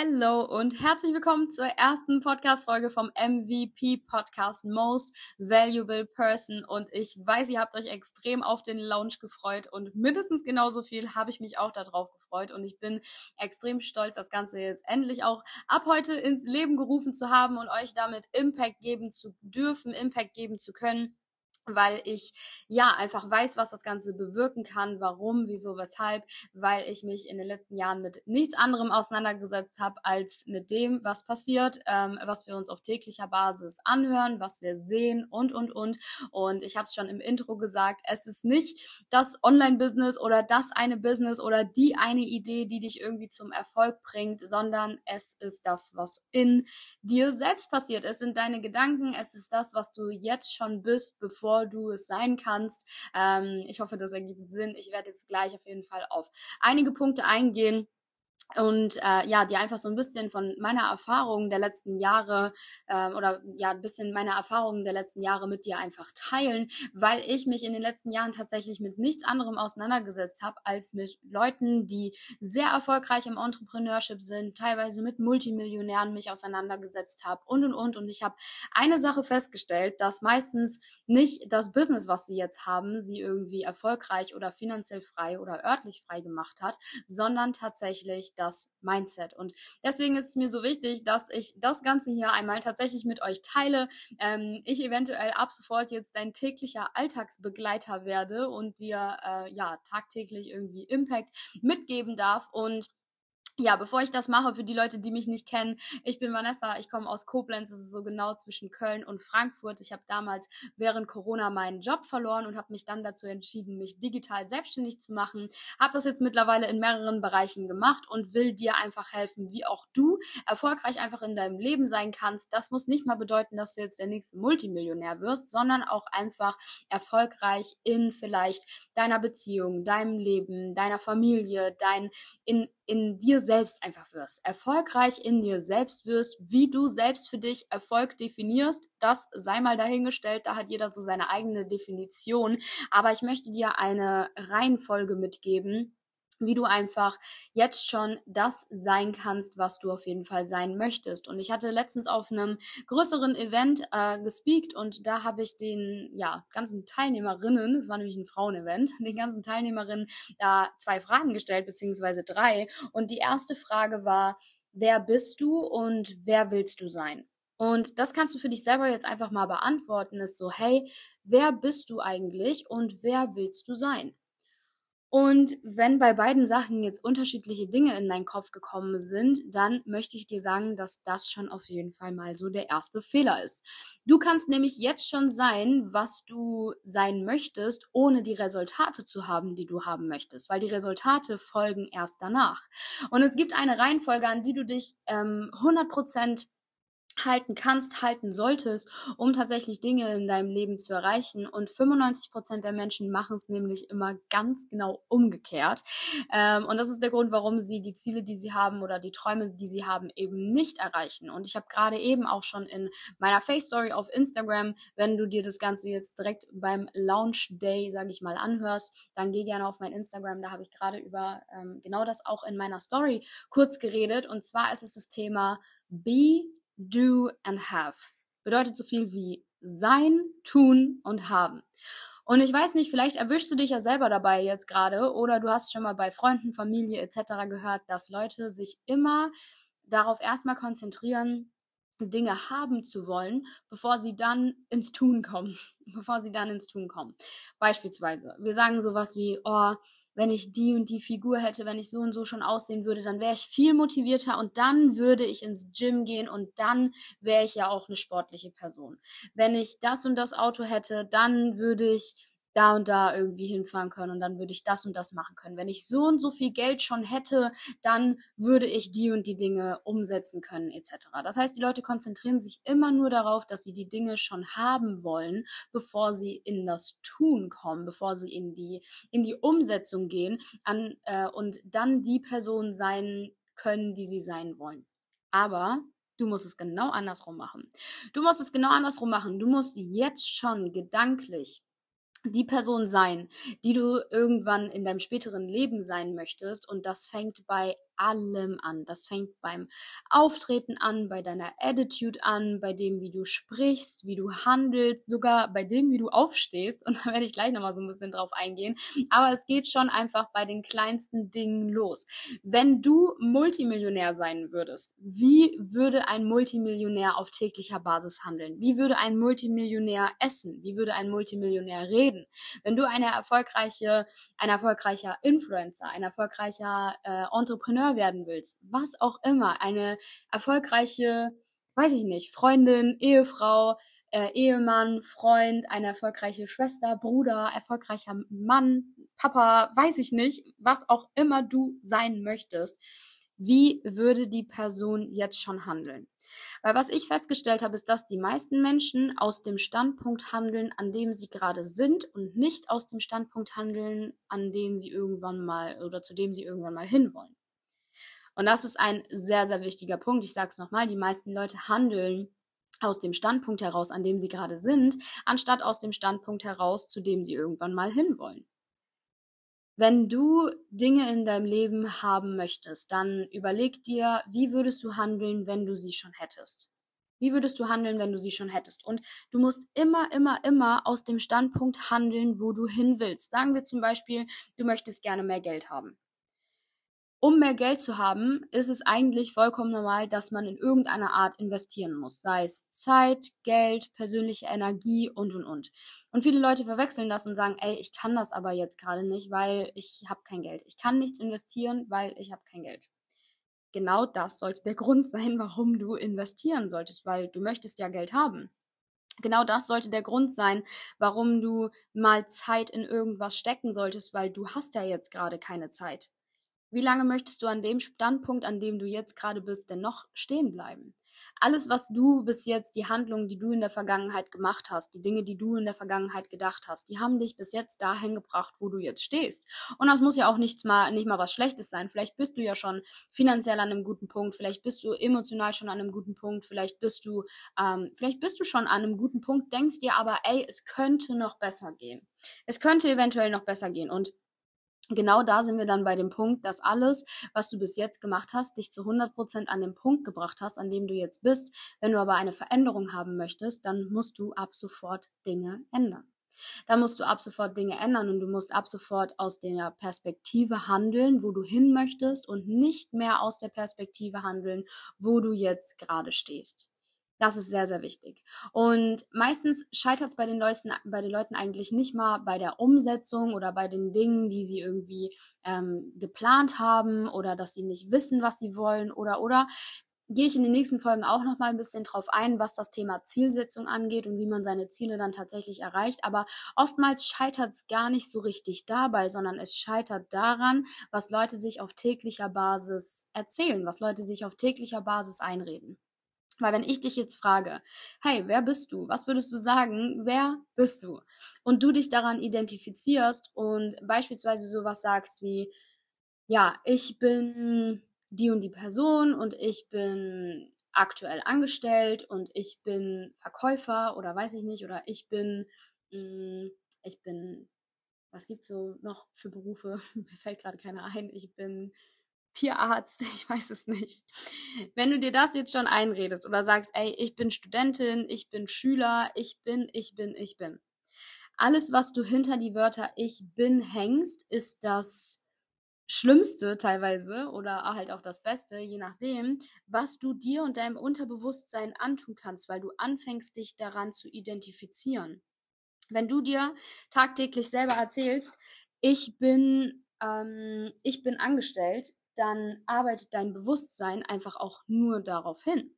Hello und herzlich willkommen zur ersten Podcast-Folge vom MVP Podcast Most Valuable Person. Und ich weiß, ihr habt euch extrem auf den Launch gefreut und mindestens genauso viel habe ich mich auch darauf gefreut. Und ich bin extrem stolz, das Ganze jetzt endlich auch ab heute ins Leben gerufen zu haben und euch damit Impact geben zu dürfen, Impact geben zu können weil ich ja einfach weiß, was das Ganze bewirken kann, warum, wieso, weshalb, weil ich mich in den letzten Jahren mit nichts anderem auseinandergesetzt habe als mit dem, was passiert, ähm, was wir uns auf täglicher Basis anhören, was wir sehen und und und. Und ich habe es schon im Intro gesagt, es ist nicht das Online-Business oder das eine Business oder die eine Idee, die dich irgendwie zum Erfolg bringt, sondern es ist das, was in dir selbst passiert. Es sind deine Gedanken, es ist das, was du jetzt schon bist, bevor du es sein kannst. Ähm, ich hoffe, das ergibt Sinn. Ich werde jetzt gleich auf jeden Fall auf einige Punkte eingehen und äh, ja, die einfach so ein bisschen von meiner Erfahrung der letzten Jahre äh, oder ja ein bisschen meiner Erfahrungen der letzten Jahre mit dir einfach teilen, weil ich mich in den letzten Jahren tatsächlich mit nichts anderem auseinandergesetzt habe als mit Leuten, die sehr erfolgreich im Entrepreneurship sind, teilweise mit Multimillionären mich auseinandergesetzt habe und und und. Und ich habe eine Sache festgestellt, dass meistens nicht das Business, was sie jetzt haben, sie irgendwie erfolgreich oder finanziell frei oder örtlich frei gemacht hat, sondern tatsächlich das Mindset. Und deswegen ist es mir so wichtig, dass ich das Ganze hier einmal tatsächlich mit euch teile. Ähm, ich eventuell ab sofort jetzt dein täglicher Alltagsbegleiter werde und dir äh, ja tagtäglich irgendwie Impact mitgeben darf und ja, bevor ich das mache, für die Leute, die mich nicht kennen, ich bin Vanessa, ich komme aus Koblenz, das ist so genau zwischen Köln und Frankfurt. Ich habe damals während Corona meinen Job verloren und habe mich dann dazu entschieden, mich digital selbstständig zu machen. Habe das jetzt mittlerweile in mehreren Bereichen gemacht und will dir einfach helfen, wie auch du erfolgreich einfach in deinem Leben sein kannst. Das muss nicht mal bedeuten, dass du jetzt der nächste Multimillionär wirst, sondern auch einfach erfolgreich in vielleicht deiner Beziehung, deinem Leben, deiner Familie, dein in in dir selbst einfach wirst, erfolgreich in dir selbst wirst, wie du selbst für dich Erfolg definierst, das sei mal dahingestellt, da hat jeder so seine eigene Definition, aber ich möchte dir eine Reihenfolge mitgeben, wie du einfach jetzt schon das sein kannst, was du auf jeden Fall sein möchtest. Und ich hatte letztens auf einem größeren Event äh, gespeakt und da habe ich den ja, ganzen Teilnehmerinnen, es war nämlich ein Frauenevent, den ganzen Teilnehmerinnen da zwei Fragen gestellt, beziehungsweise drei. Und die erste Frage war, wer bist du und wer willst du sein? Und das kannst du für dich selber jetzt einfach mal beantworten, ist so, hey, wer bist du eigentlich und wer willst du sein? Und wenn bei beiden Sachen jetzt unterschiedliche Dinge in deinen Kopf gekommen sind, dann möchte ich dir sagen, dass das schon auf jeden Fall mal so der erste Fehler ist. Du kannst nämlich jetzt schon sein, was du sein möchtest, ohne die Resultate zu haben, die du haben möchtest, weil die Resultate folgen erst danach. Und es gibt eine Reihenfolge, an die du dich ähm, 100% halten kannst, halten solltest, um tatsächlich Dinge in deinem Leben zu erreichen. Und 95 Prozent der Menschen machen es nämlich immer ganz genau umgekehrt. Ähm, und das ist der Grund, warum sie die Ziele, die sie haben oder die Träume, die sie haben, eben nicht erreichen. Und ich habe gerade eben auch schon in meiner Face Story auf Instagram, wenn du dir das Ganze jetzt direkt beim Launch Day, sage ich mal, anhörst, dann geh gerne auf mein Instagram. Da habe ich gerade über ähm, genau das auch in meiner Story kurz geredet. Und zwar ist es das Thema Be do and have. Bedeutet so viel wie sein, tun und haben. Und ich weiß nicht, vielleicht erwischst du dich ja selber dabei jetzt gerade oder du hast schon mal bei Freunden, Familie etc. gehört, dass Leute sich immer darauf erstmal konzentrieren, Dinge haben zu wollen, bevor sie dann ins Tun kommen. Bevor sie dann ins Tun kommen. Beispielsweise, wir sagen sowas wie, oh, wenn ich die und die Figur hätte, wenn ich so und so schon aussehen würde, dann wäre ich viel motivierter und dann würde ich ins Gym gehen und dann wäre ich ja auch eine sportliche Person. Wenn ich das und das Auto hätte, dann würde ich da und da irgendwie hinfahren können und dann würde ich das und das machen können. Wenn ich so und so viel Geld schon hätte, dann würde ich die und die Dinge umsetzen können etc. Das heißt, die Leute konzentrieren sich immer nur darauf, dass sie die Dinge schon haben wollen, bevor sie in das Tun kommen, bevor sie in die in die Umsetzung gehen an, äh, und dann die Person sein können, die sie sein wollen. Aber Du musst es genau andersrum machen. Du musst es genau andersrum machen. Du musst jetzt schon gedanklich die Person sein, die du irgendwann in deinem späteren Leben sein möchtest. Und das fängt bei allem an. Das fängt beim Auftreten an, bei deiner Attitude an, bei dem, wie du sprichst, wie du handelst, sogar bei dem, wie du aufstehst. Und da werde ich gleich nochmal so ein bisschen drauf eingehen. Aber es geht schon einfach bei den kleinsten Dingen los. Wenn du Multimillionär sein würdest, wie würde ein Multimillionär auf täglicher Basis handeln? Wie würde ein Multimillionär essen? Wie würde ein Multimillionär reden? Wenn du eine erfolgreiche, ein erfolgreicher Influencer, ein erfolgreicher äh, Entrepreneur werden willst, was auch immer, eine erfolgreiche, weiß ich nicht, Freundin, Ehefrau, äh, Ehemann, Freund, eine erfolgreiche Schwester, Bruder, erfolgreicher Mann, Papa, weiß ich nicht, was auch immer du sein möchtest, wie würde die Person jetzt schon handeln? Weil was ich festgestellt habe, ist, dass die meisten Menschen aus dem Standpunkt handeln, an dem sie gerade sind und nicht aus dem Standpunkt handeln, an dem sie irgendwann mal oder zu dem sie irgendwann mal hinwollen. Und das ist ein sehr, sehr wichtiger Punkt. Ich sage es nochmal, die meisten Leute handeln aus dem Standpunkt heraus, an dem sie gerade sind, anstatt aus dem Standpunkt heraus, zu dem sie irgendwann mal hinwollen. Wenn du Dinge in deinem Leben haben möchtest, dann überleg dir, wie würdest du handeln, wenn du sie schon hättest? Wie würdest du handeln, wenn du sie schon hättest? Und du musst immer, immer, immer aus dem Standpunkt handeln, wo du hin willst. Sagen wir zum Beispiel, du möchtest gerne mehr Geld haben um mehr Geld zu haben, ist es eigentlich vollkommen normal, dass man in irgendeiner Art investieren muss. Sei es Zeit, Geld, persönliche Energie und, und, und. Und viele Leute verwechseln das und sagen, ey, ich kann das aber jetzt gerade nicht, weil ich habe kein Geld. Ich kann nichts investieren, weil ich habe kein Geld. Genau das sollte der Grund sein, warum du investieren solltest, weil du möchtest ja Geld haben. Genau das sollte der Grund sein, warum du mal Zeit in irgendwas stecken solltest, weil du hast ja jetzt gerade keine Zeit. Wie lange möchtest du an dem Standpunkt, an dem du jetzt gerade bist, denn noch stehen bleiben? Alles, was du bis jetzt, die Handlungen, die du in der Vergangenheit gemacht hast, die Dinge, die du in der Vergangenheit gedacht hast, die haben dich bis jetzt dahin gebracht, wo du jetzt stehst. Und das muss ja auch nicht mal, nicht mal was Schlechtes sein. Vielleicht bist du ja schon finanziell an einem guten Punkt, vielleicht bist du emotional schon an einem guten Punkt, vielleicht bist du, ähm, vielleicht bist du schon an einem guten Punkt, denkst dir aber, ey, es könnte noch besser gehen. Es könnte eventuell noch besser gehen. Und genau da sind wir dann bei dem Punkt, dass alles, was du bis jetzt gemacht hast, dich zu 100% an den Punkt gebracht hast, an dem du jetzt bist. Wenn du aber eine Veränderung haben möchtest, dann musst du ab sofort Dinge ändern. Da musst du ab sofort Dinge ändern und du musst ab sofort aus der Perspektive handeln, wo du hin möchtest und nicht mehr aus der Perspektive handeln, wo du jetzt gerade stehst. Das ist sehr, sehr wichtig. Und meistens scheitert es bei den Leuten, bei den Leuten eigentlich nicht mal bei der Umsetzung oder bei den Dingen, die sie irgendwie ähm, geplant haben oder dass sie nicht wissen, was sie wollen oder oder gehe ich in den nächsten Folgen auch noch mal ein bisschen drauf ein, was das Thema Zielsetzung angeht und wie man seine Ziele dann tatsächlich erreicht. Aber oftmals scheitert es gar nicht so richtig dabei, sondern es scheitert daran, was Leute sich auf täglicher Basis erzählen, was Leute sich auf täglicher Basis einreden. Weil wenn ich dich jetzt frage, hey, wer bist du? Was würdest du sagen? Wer bist du? Und du dich daran identifizierst und beispielsweise sowas sagst wie, ja, ich bin die und die Person und ich bin aktuell angestellt und ich bin Verkäufer oder weiß ich nicht oder ich bin, mh, mm, ich bin, was gibt's so noch für Berufe? Mir fällt gerade keiner ein. Ich bin Tierarzt, ich weiß es nicht. Wenn du dir das jetzt schon einredest oder sagst, ey, ich bin Studentin, ich bin Schüler, ich bin, ich bin, ich bin. Alles, was du hinter die Wörter ich bin hängst, ist das Schlimmste teilweise oder halt auch das Beste, je nachdem, was du dir und deinem Unterbewusstsein antun kannst, weil du anfängst, dich daran zu identifizieren. Wenn du dir tagtäglich selber erzählst, ich bin, ähm, ich bin angestellt, dann arbeitet dein Bewusstsein einfach auch nur darauf hin.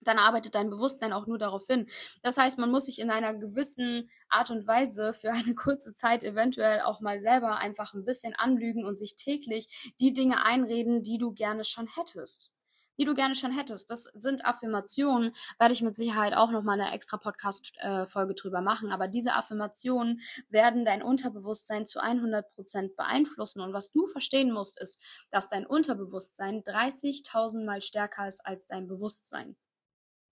Dann arbeitet dein Bewusstsein auch nur darauf hin. Das heißt, man muss sich in einer gewissen Art und Weise für eine kurze Zeit eventuell auch mal selber einfach ein bisschen anlügen und sich täglich die Dinge einreden, die du gerne schon hättest die du gerne schon hättest. Das sind Affirmationen, werde ich mit Sicherheit auch nochmal eine extra Podcast-Folge drüber machen. Aber diese Affirmationen werden dein Unterbewusstsein zu 100 Prozent beeinflussen. Und was du verstehen musst, ist, dass dein Unterbewusstsein 30.000 Mal stärker ist als dein Bewusstsein.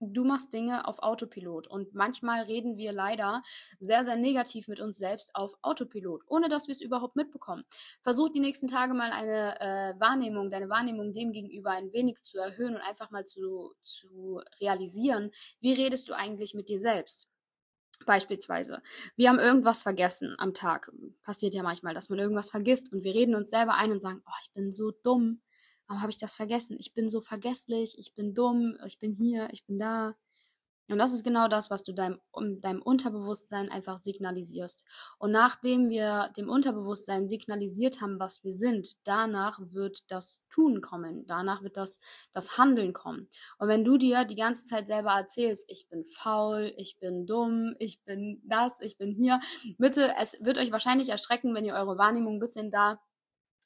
Du machst Dinge auf Autopilot und manchmal reden wir leider sehr, sehr negativ mit uns selbst auf Autopilot, ohne dass wir es überhaupt mitbekommen. Versuch die nächsten Tage mal eine äh, Wahrnehmung, deine Wahrnehmung dem gegenüber ein wenig zu erhöhen und einfach mal zu, zu realisieren, wie redest du eigentlich mit dir selbst. Beispielsweise, wir haben irgendwas vergessen am Tag. Passiert ja manchmal, dass man irgendwas vergisst und wir reden uns selber ein und sagen, oh, ich bin so dumm Warum habe ich das vergessen? Ich bin so vergesslich, ich bin dumm, ich bin hier, ich bin da. Und das ist genau das, was du deinem, deinem Unterbewusstsein einfach signalisierst. Und nachdem wir dem Unterbewusstsein signalisiert haben, was wir sind, danach wird das Tun kommen. Danach wird das, das Handeln kommen. Und wenn du dir die ganze Zeit selber erzählst, ich bin faul, ich bin dumm, ich bin das, ich bin hier, bitte, es wird euch wahrscheinlich erschrecken, wenn ihr eure Wahrnehmung ein bisschen da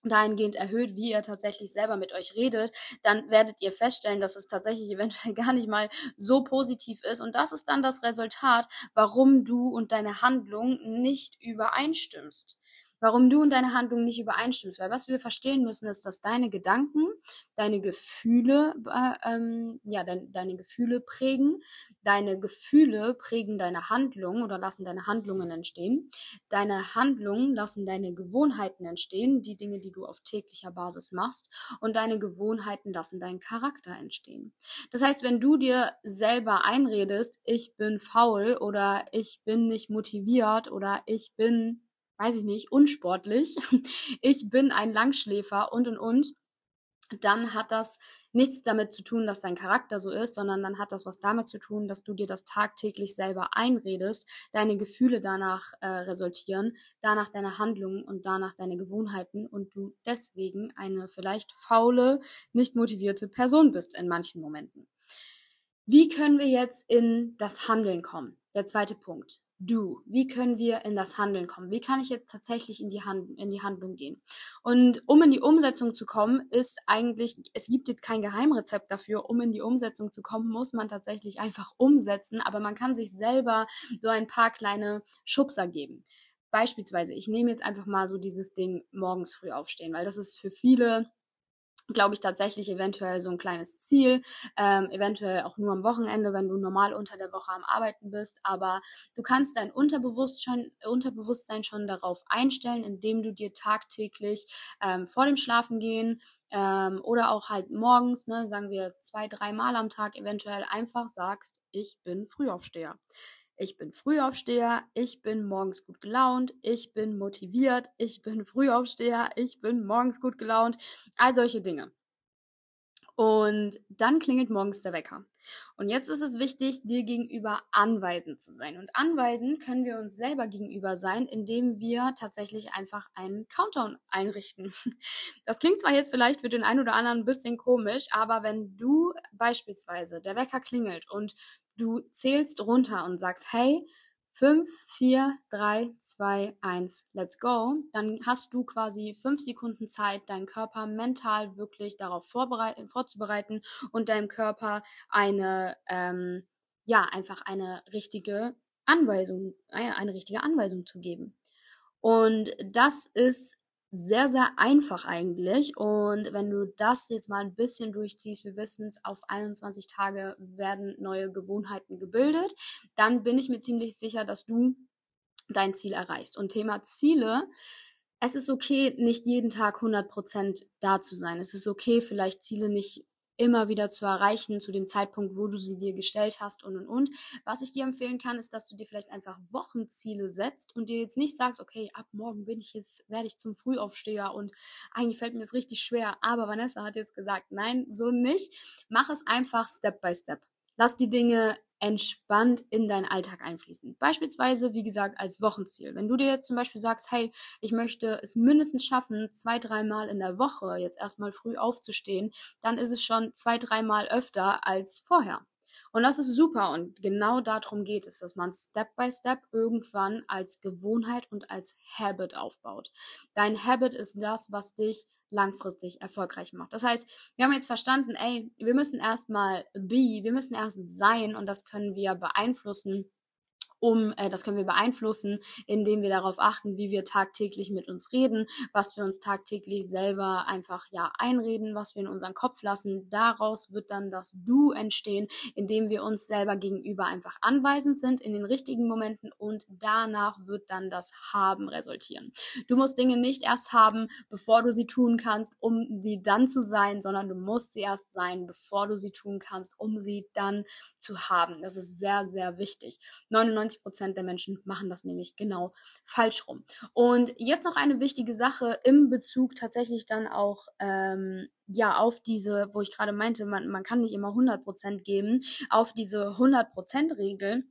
dahingehend erhöht, wie ihr tatsächlich selber mit euch redet, dann werdet ihr feststellen, dass es tatsächlich eventuell gar nicht mal so positiv ist. Und das ist dann das Resultat, warum du und deine Handlung nicht übereinstimmst warum du und deine Handlung nicht übereinstimmst. Weil was wir verstehen müssen, ist, dass deine Gedanken, deine Gefühle, äh, ähm, ja, dein, deine Gefühle prägen, deine Gefühle prägen deine Handlung oder lassen deine Handlungen entstehen. Deine Handlungen lassen deine Gewohnheiten entstehen, die Dinge, die du auf täglicher Basis machst. Und deine Gewohnheiten lassen deinen Charakter entstehen. Das heißt, wenn du dir selber einredest, ich bin faul oder ich bin nicht motiviert oder ich bin weiß ich nicht, unsportlich, ich bin ein Langschläfer und und und, dann hat das nichts damit zu tun, dass dein Charakter so ist, sondern dann hat das was damit zu tun, dass du dir das tagtäglich selber einredest, deine Gefühle danach äh, resultieren, danach deine Handlungen und danach deine Gewohnheiten und du deswegen eine vielleicht faule, nicht motivierte Person bist in manchen Momenten. Wie können wir jetzt in das Handeln kommen? Der zweite Punkt du? Wie können wir in das Handeln kommen? Wie kann ich jetzt tatsächlich in die, Hand, in die Handlung gehen? Und um in die Umsetzung zu kommen, ist eigentlich, es gibt jetzt kein Geheimrezept dafür. Um in die Umsetzung zu kommen, muss man tatsächlich einfach umsetzen, aber man kann sich selber so ein paar kleine Schubser geben. Beispielsweise, ich nehme jetzt einfach mal so dieses Ding morgens früh aufstehen, weil das ist für viele glaube ich, tatsächlich eventuell so ein kleines Ziel, ähm, eventuell auch nur am Wochenende, wenn du normal unter der Woche am Arbeiten bist, aber du kannst dein Unterbewusstsein, Unterbewusstsein schon darauf einstellen, indem du dir tagtäglich ähm, vor dem Schlafengehen ähm, oder auch halt morgens, ne, sagen wir zwei, drei Mal am Tag eventuell einfach sagst, ich bin Frühaufsteher ich bin Frühaufsteher, ich bin morgens gut gelaunt, ich bin motiviert, ich bin Frühaufsteher, ich bin morgens gut gelaunt, all solche Dinge. Und dann klingelt morgens der Wecker. Und jetzt ist es wichtig, dir gegenüber anweisend zu sein. Und anweisend können wir uns selber gegenüber sein, indem wir tatsächlich einfach einen Countdown einrichten. Das klingt zwar jetzt vielleicht für den einen oder anderen ein bisschen komisch, aber wenn du beispielsweise der Wecker klingelt und du zählst runter und sagst, hey, 5, 4, 3, 2, 1, let's go, dann hast du quasi 5 Sekunden Zeit, deinen Körper mental wirklich darauf vorzubereiten und deinem Körper eine, ähm, ja, einfach eine richtige Anweisung, eine, richtige Anweisung zu geben. Und das ist sehr, sehr einfach eigentlich. Und wenn du das jetzt mal ein bisschen durchziehst, wir wissen es, auf 21 Tage werden neue Gewohnheiten gebildet, dann bin ich mir ziemlich sicher, dass du dein Ziel erreichst. Und Thema Ziele, es ist okay, nicht jeden Tag 100% da zu sein. Es ist okay, vielleicht Ziele nicht immer wieder zu erreichen zu dem Zeitpunkt, wo du sie dir gestellt hast und und und. Was ich dir empfehlen kann, ist, dass du dir vielleicht einfach Wochenziele setzt und dir jetzt nicht sagst, okay, ab morgen bin ich jetzt, werde ich zum Frühaufsteher und eigentlich fällt mir das richtig schwer, aber Vanessa hat jetzt gesagt, nein, so nicht. Mach es einfach Step by Step. Lass die Dinge entspannt in deinen Alltag einfließen. Beispielsweise, wie gesagt, als Wochenziel. Wenn du dir jetzt zum Beispiel sagst, hey, ich möchte es mindestens schaffen, zwei, dreimal in der Woche jetzt erstmal früh aufzustehen, dann ist es schon zwei, dreimal öfter als vorher. Und das ist super und genau darum geht es, dass man Step by Step irgendwann als Gewohnheit und als Habit aufbaut. Dein Habit ist das, was dich langfristig erfolgreich macht. Das heißt, wir haben jetzt verstanden, ey, wir müssen erstmal be, wir müssen erst sein und das können wir beeinflussen um, äh, das können wir beeinflussen, indem wir darauf achten, wie wir tagtäglich mit uns reden, was wir uns tagtäglich selber einfach ja einreden, was wir in unseren Kopf lassen. Daraus wird dann das Du entstehen, indem wir uns selber gegenüber einfach anweisend sind in den richtigen Momenten und danach wird dann das Haben resultieren. Du musst Dinge nicht erst haben, bevor du sie tun kannst, um sie dann zu sein, sondern du musst sie erst sein, bevor du sie tun kannst, um sie dann zu haben. Das ist sehr, sehr wichtig. 99 90 Prozent der Menschen machen das nämlich genau falsch rum. Und jetzt noch eine wichtige Sache im Bezug tatsächlich dann auch ähm, ja auf diese, wo ich gerade meinte, man, man kann nicht immer 100 Prozent geben, auf diese 100 Prozent Regel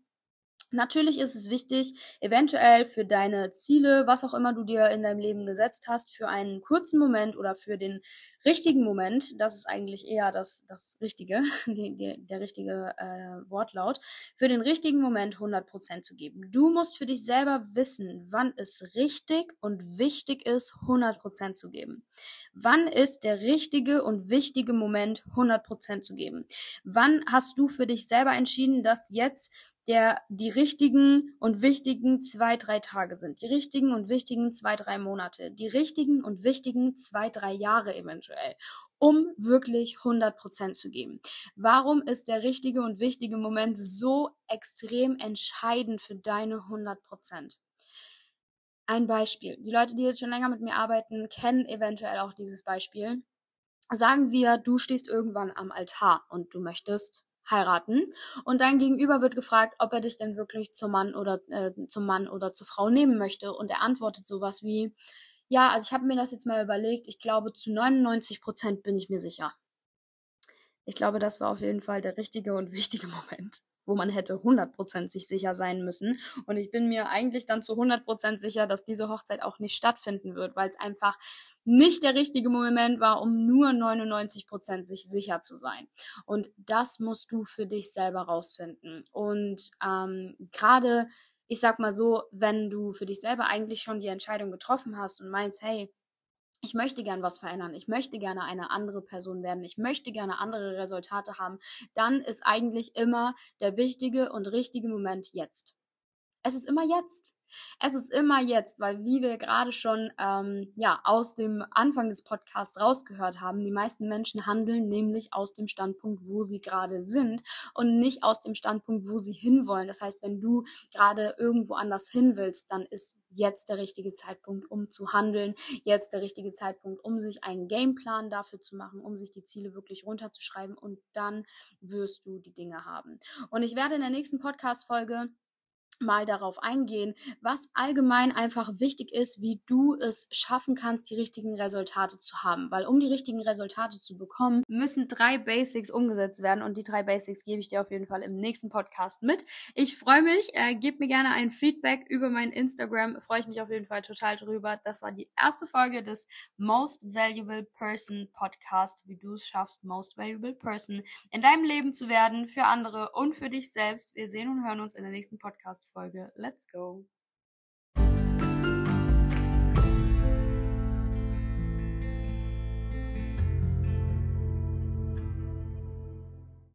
Natürlich ist es wichtig, eventuell für deine Ziele, was auch immer du dir in deinem Leben gesetzt hast, für einen kurzen Moment oder für den richtigen Moment, das ist eigentlich eher das, das Richtige, die, die, der richtige äh, Wortlaut, für den richtigen Moment 100% zu geben. Du musst für dich selber wissen, wann es richtig und wichtig ist, 100% zu geben. Wann ist der richtige und wichtige Moment, 100% zu geben? Wann hast du für dich selber entschieden, dass jetzt der die richtigen und wichtigen zwei, drei Tage sind, die richtigen und wichtigen zwei, drei Monate, die richtigen und wichtigen zwei, drei Jahre eventuell, um wirklich 100 Prozent zu geben. Warum ist der richtige und wichtige Moment so extrem entscheidend für deine 100 Prozent? Ein Beispiel. Die Leute, die jetzt schon länger mit mir arbeiten, kennen eventuell auch dieses Beispiel. Sagen wir, du stehst irgendwann am Altar und du möchtest heiraten. Und dein Gegenüber wird gefragt, ob er dich denn wirklich zum Mann oder äh, zum Mann oder zur Frau nehmen möchte. Und er antwortet sowas wie ja, also ich habe mir das jetzt mal überlegt, ich glaube zu 99 Prozent bin ich mir sicher. Ich glaube, das war auf jeden Fall der richtige und wichtige Moment wo man hätte 100% sich sicher sein müssen. Und ich bin mir eigentlich dann zu 100% sicher, dass diese Hochzeit auch nicht stattfinden wird, weil es einfach nicht der richtige Moment war, um nur 99% sich sicher zu sein. Und das musst du für dich selber rausfinden. Und ähm, gerade, ich sag mal so, wenn du für dich selber eigentlich schon die Entscheidung getroffen hast und meinst, hey, ich möchte gern was verändern, ich möchte gerne eine andere Person werden, ich möchte gerne andere Resultate haben, dann ist eigentlich immer der wichtige und richtige Moment jetzt. Es ist immer jetzt. Es ist immer jetzt, weil wie wir gerade schon ähm, ja aus dem Anfang des Podcasts rausgehört haben, die meisten Menschen handeln nämlich aus dem Standpunkt, wo sie gerade sind und nicht aus dem Standpunkt, wo sie hinwollen. Das heißt, wenn du gerade irgendwo anders hin willst, dann ist jetzt der richtige Zeitpunkt, um zu handeln, jetzt der richtige Zeitpunkt, um sich einen Gameplan dafür zu machen, um sich die Ziele wirklich runterzuschreiben und dann wirst du die Dinge haben. Und ich werde in der nächsten Podcast-Folge mal darauf eingehen, was allgemein einfach wichtig ist, wie du es schaffen kannst, die richtigen Resultate zu haben. Weil um die richtigen Resultate zu bekommen, müssen drei Basics umgesetzt werden und die drei Basics gebe ich dir auf jeden Fall im nächsten Podcast mit. Ich freue mich, äh, gib mir gerne ein Feedback über mein Instagram, freue ich mich auf jeden Fall total drüber. Das war die erste Folge des Most Valuable Person Podcast, wie du es schaffst, Most Valuable Person in deinem Leben zu werden, für andere und für dich selbst. Wir sehen und hören uns in der nächsten Podcast. Folge. Let's go!